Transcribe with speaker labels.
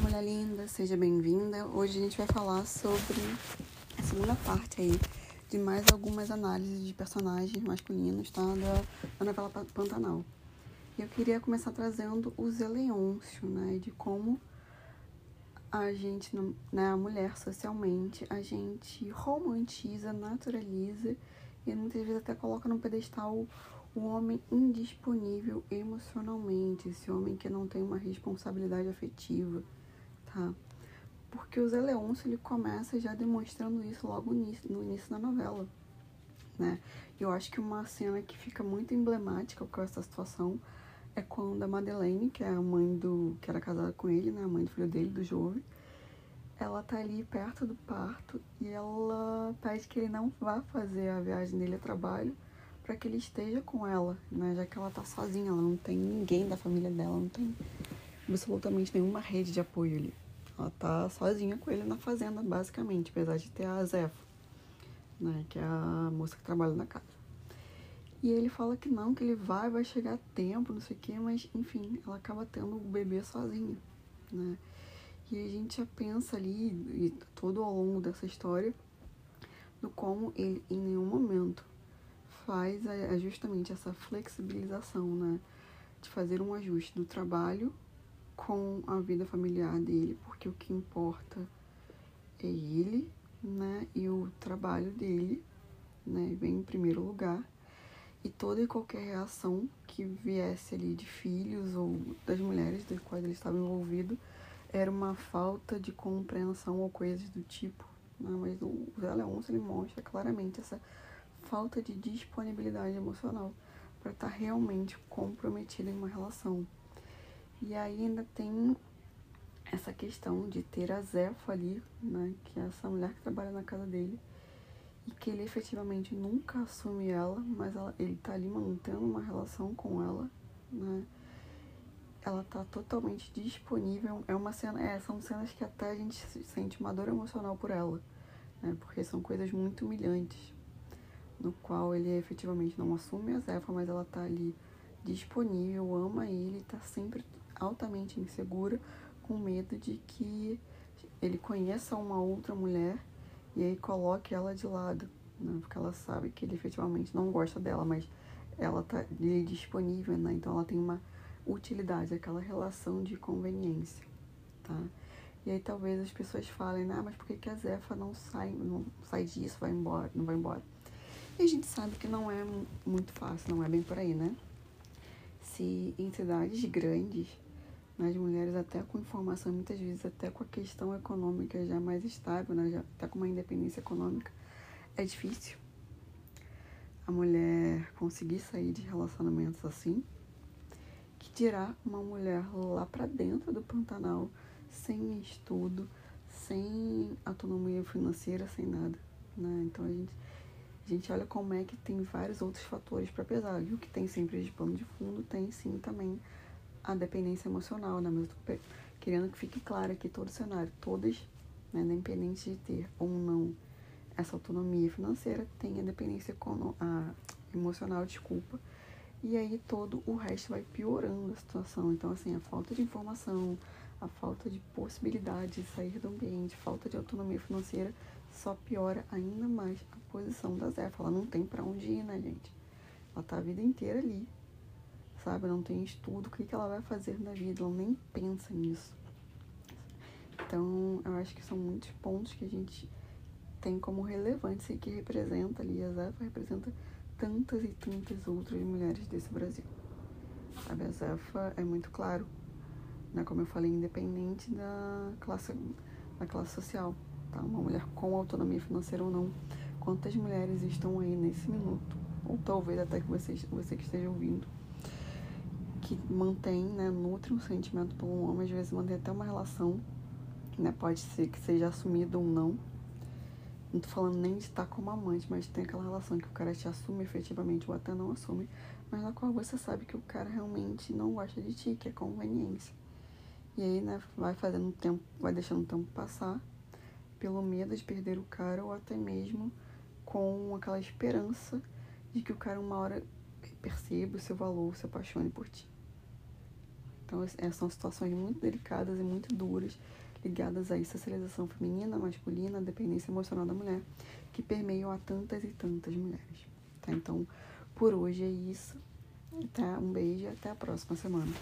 Speaker 1: mulher linda, seja bem-vinda. Hoje a gente vai falar sobre a segunda parte aí de mais algumas análises de personagens masculinos, tá? Da, da novela Pantanal. E eu queria começar trazendo o Zé Leôncio, né? De como a gente, né, a mulher socialmente, a gente romantiza, naturaliza e muitas vezes até coloca no pedestal o homem indisponível emocionalmente, esse homem que não tem uma responsabilidade afetiva, tá? Porque o Zé Leôncio, ele começa já demonstrando isso logo no início, da novela, né? Eu acho que uma cena que fica muito emblemática com essa situação é quando a Madeleine, que é a mãe do... que era casada com ele, né? A mãe do filho dele, do Jove, ela tá ali perto do parto e ela pede que ele não vá fazer a viagem dele a trabalho para que ele esteja com ela, né? Já que ela tá sozinha, ela não tem ninguém da família dela, não tem absolutamente nenhuma rede de apoio ali. Ela tá sozinha com ele na fazenda, basicamente, apesar de ter a Zefa, né? Que é a moça que trabalha na casa. E ele fala que não, que ele vai, vai chegar a tempo, não sei o quê, mas enfim, ela acaba tendo o bebê sozinha, né? E a gente já pensa ali, e todo ao longo dessa história, do como ele em nenhum momento faz é, justamente essa flexibilização, né? De fazer um ajuste do trabalho com a vida familiar dele, porque o que importa é ele, né? E o trabalho dele, né? Vem em primeiro lugar. E toda e qualquer reação que viesse ali de filhos ou das mulheres das quais ele estava envolvido era uma falta de compreensão ou coisas do tipo. Né? Mas o Zé Leôncio ele mostra claramente essa falta de disponibilidade emocional para estar tá realmente comprometido em uma relação. E aí ainda tem essa questão de ter a Zefa ali, né, que é essa mulher que trabalha na casa dele, e que ele efetivamente nunca assume ela, mas ela, ele tá ali mantendo uma relação com ela, né? Ela tá totalmente disponível. É uma cena, é, são cenas que até a gente sente uma dor emocional por ela, né? Porque são coisas muito humilhantes no qual ele efetivamente não assume a Zefa, mas ela tá ali disponível, ama ele, tá sempre altamente insegura, com medo de que ele conheça uma outra mulher e aí coloque ela de lado, né? Porque ela sabe que ele efetivamente não gosta dela, mas ela tá disponível, né? Então ela tem uma utilidade, aquela relação de conveniência, tá? E aí talvez as pessoas falem, ah, mas por que, que a Zefa não sai, não sai disso, vai embora, não vai embora? E a gente sabe que não é muito fácil, não é bem por aí, né? Se em cidades grandes, as mulheres até com informação, muitas vezes até com a questão econômica já mais estável, né? já até com uma independência econômica, é difícil a mulher conseguir sair de relacionamentos assim, que dirá uma mulher lá para dentro do Pantanal, sem estudo, sem autonomia financeira, sem nada, né? Então a gente a gente olha como é que tem vários outros fatores para pesar. E o que tem sempre de pano de fundo tem sim também a dependência emocional, né? Mas eu tô querendo que fique claro aqui todo o cenário. Todas, né, independente de ter ou não essa autonomia financeira, tem a dependência a emocional, desculpa. E aí todo o resto vai piorando a situação. Então, assim, a falta de informação, a falta de possibilidade de sair do ambiente, falta de autonomia financeira só piora ainda mais a posição da Zefa. Ela não tem para onde ir, né, gente? Ela tá a vida inteira ali, sabe? Não tem estudo, o que, que ela vai fazer na vida, ela nem pensa nisso. Então, eu acho que são muitos pontos que a gente tem como relevantes e que representa ali, a Zefa representa tantas e tantas outras mulheres desse Brasil. Sabe, a Zefa é muito claro, né? Como eu falei, independente da classe, da classe social tá? Uma mulher com autonomia financeira ou não. Quantas mulheres estão aí nesse minuto, ou talvez até que você, você que esteja ouvindo, que mantém, né, nutre um sentimento por um homem, às vezes mantém até uma relação, né, pode ser que seja assumido ou não. Não tô falando nem de estar como amante, mas tem aquela relação que o cara te assume efetivamente ou até não assume, mas na qual você sabe que o cara realmente não gosta de ti, que é conveniência. E aí, né, vai fazendo tempo, vai deixando o tempo passar pelo medo de perder o cara ou até mesmo com aquela esperança de que o cara uma hora perceba o seu valor, se apaixone por ti. Então, é, são situações muito delicadas e muito duras ligadas à socialização feminina, masculina, dependência emocional da mulher, que permeiam a tantas e tantas mulheres. Tá? Então, por hoje é isso. Tá? Um beijo e até a próxima semana.